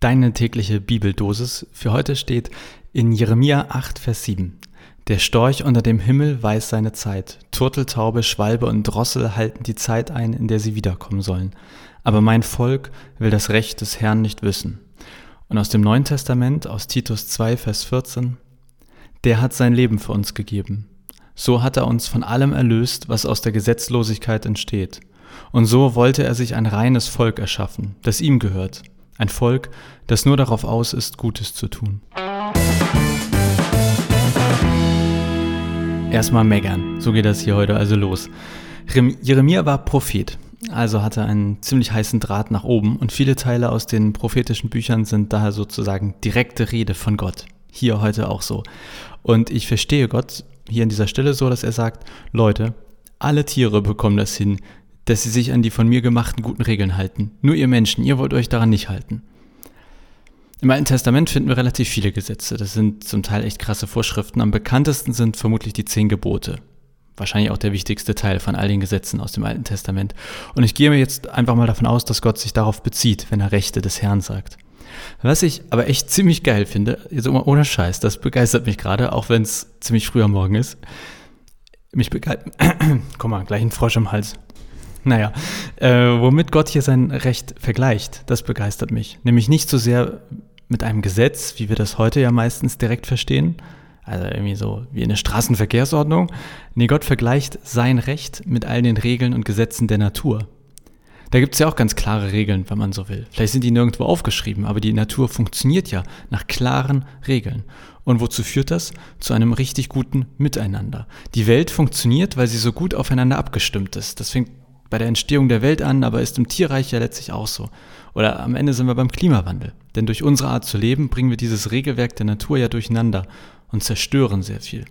Deine tägliche Bibeldosis für heute steht in Jeremia 8, Vers 7. Der Storch unter dem Himmel weiß seine Zeit. Turteltaube, Schwalbe und Drossel halten die Zeit ein, in der sie wiederkommen sollen. Aber mein Volk will das Recht des Herrn nicht wissen. Und aus dem Neuen Testament, aus Titus 2, Vers 14. Der hat sein Leben für uns gegeben. So hat er uns von allem erlöst, was aus der Gesetzlosigkeit entsteht. Und so wollte er sich ein reines Volk erschaffen, das ihm gehört ein Volk, das nur darauf aus ist, Gutes zu tun. Erstmal meckern, so geht das hier heute also los. Jeremia war Prophet, also hatte einen ziemlich heißen Draht nach oben und viele Teile aus den prophetischen Büchern sind daher sozusagen direkte Rede von Gott. Hier heute auch so. Und ich verstehe Gott hier an dieser Stelle so, dass er sagt, Leute, alle Tiere bekommen das hin, dass sie sich an die von mir gemachten guten Regeln halten. Nur ihr Menschen, ihr wollt euch daran nicht halten. Im Alten Testament finden wir relativ viele Gesetze. Das sind zum Teil echt krasse Vorschriften. Am bekanntesten sind vermutlich die zehn Gebote. Wahrscheinlich auch der wichtigste Teil von all den Gesetzen aus dem Alten Testament. Und ich gehe mir jetzt einfach mal davon aus, dass Gott sich darauf bezieht, wenn er Rechte des Herrn sagt. Was ich aber echt ziemlich geil finde, jetzt immer ohne Scheiß, das begeistert mich gerade, auch wenn es ziemlich früh am Morgen ist. Mich begeistert. Guck mal, gleich ein Frosch im Hals. Naja, äh, womit Gott hier sein Recht vergleicht, das begeistert mich. Nämlich nicht so sehr mit einem Gesetz, wie wir das heute ja meistens direkt verstehen, also irgendwie so wie eine Straßenverkehrsordnung. Nee, Gott vergleicht sein Recht mit all den Regeln und Gesetzen der Natur. Da gibt es ja auch ganz klare Regeln, wenn man so will. Vielleicht sind die nirgendwo aufgeschrieben, aber die Natur funktioniert ja nach klaren Regeln. Und wozu führt das? Zu einem richtig guten Miteinander. Die Welt funktioniert, weil sie so gut aufeinander abgestimmt ist. Das fängt bei der Entstehung der Welt an, aber ist im Tierreich ja letztlich auch so. Oder am Ende sind wir beim Klimawandel. Denn durch unsere Art zu leben bringen wir dieses Regelwerk der Natur ja durcheinander und zerstören sehr viel.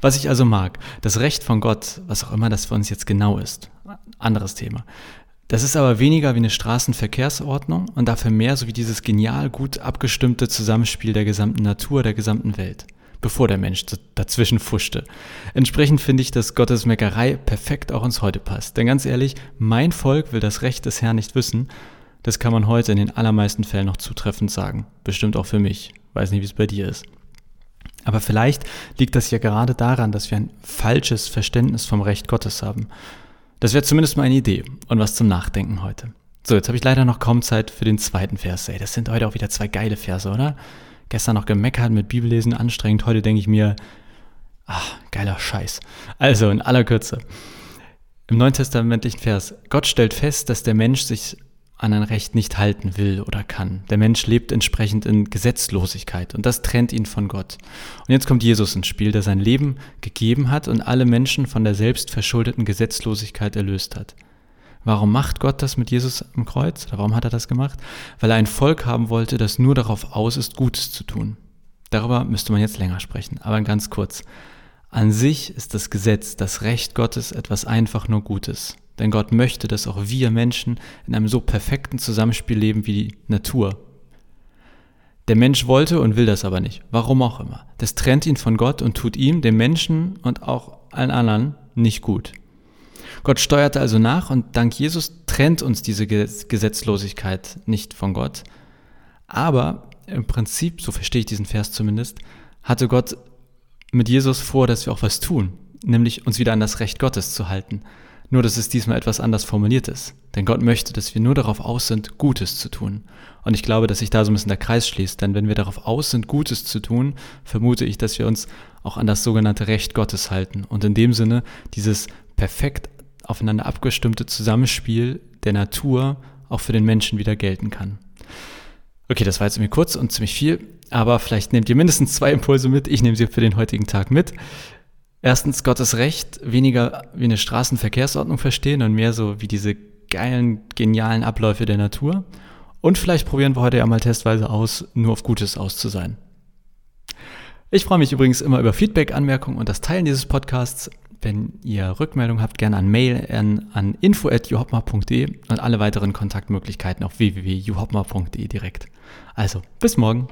Was ich also mag, das Recht von Gott, was auch immer das für uns jetzt genau ist, anderes Thema. Das ist aber weniger wie eine Straßenverkehrsordnung und dafür mehr so wie dieses genial gut abgestimmte Zusammenspiel der gesamten Natur, der gesamten Welt bevor der Mensch dazwischen fuschte. Entsprechend finde ich, dass Gottes Meckerei perfekt auch ins Heute passt. Denn ganz ehrlich, mein Volk will das Recht des Herrn nicht wissen. Das kann man heute in den allermeisten Fällen noch zutreffend sagen. Bestimmt auch für mich. Weiß nicht, wie es bei dir ist. Aber vielleicht liegt das ja gerade daran, dass wir ein falsches Verständnis vom Recht Gottes haben. Das wäre zumindest mal eine Idee und was zum Nachdenken heute. So, jetzt habe ich leider noch kaum Zeit für den zweiten Vers. Ey, das sind heute auch wieder zwei geile Verse, oder? Gestern noch gemeckert mit Bibellesen anstrengend. Heute denke ich mir, ach, geiler Scheiß. Also in aller Kürze. Im Neuen Testamentlichen Vers, Gott stellt fest, dass der Mensch sich an ein Recht nicht halten will oder kann. Der Mensch lebt entsprechend in Gesetzlosigkeit und das trennt ihn von Gott. Und jetzt kommt Jesus ins Spiel, der sein Leben gegeben hat und alle Menschen von der selbstverschuldeten Gesetzlosigkeit erlöst hat. Warum macht Gott das mit Jesus am Kreuz? warum hat er das gemacht? Weil er ein Volk haben wollte, das nur darauf aus ist, Gutes zu tun. Darüber müsste man jetzt länger sprechen, aber ganz kurz. An sich ist das Gesetz, das Recht Gottes etwas einfach nur Gutes. Denn Gott möchte, dass auch wir Menschen in einem so perfekten Zusammenspiel leben wie die Natur. Der Mensch wollte und will das aber nicht. Warum auch immer. Das trennt ihn von Gott und tut ihm, dem Menschen und auch allen anderen nicht gut. Gott steuerte also nach und dank Jesus trennt uns diese Gesetzlosigkeit nicht von Gott. Aber im Prinzip, so verstehe ich diesen Vers zumindest, hatte Gott mit Jesus vor, dass wir auch was tun, nämlich uns wieder an das Recht Gottes zu halten. Nur, dass es diesmal etwas anders formuliert ist. Denn Gott möchte, dass wir nur darauf aus sind, Gutes zu tun. Und ich glaube, dass sich da so ein bisschen der Kreis schließt. Denn wenn wir darauf aus sind, Gutes zu tun, vermute ich, dass wir uns auch an das sogenannte Recht Gottes halten. Und in dem Sinne dieses perfekt aufeinander abgestimmte Zusammenspiel der Natur auch für den Menschen wieder gelten kann. Okay, das war jetzt irgendwie kurz und ziemlich viel, aber vielleicht nehmt ihr mindestens zwei Impulse mit. Ich nehme sie für den heutigen Tag mit. Erstens Gottes Recht weniger wie eine Straßenverkehrsordnung verstehen und mehr so wie diese geilen, genialen Abläufe der Natur. Und vielleicht probieren wir heute ja mal testweise aus, nur auf Gutes aus zu sein. Ich freue mich übrigens immer über Feedback, Anmerkungen und das Teilen dieses Podcasts. Wenn ihr Rückmeldung habt, gerne an Mail an, an info.juhopma.de und alle weiteren Kontaktmöglichkeiten auf www.juhopma.de direkt. Also, bis morgen.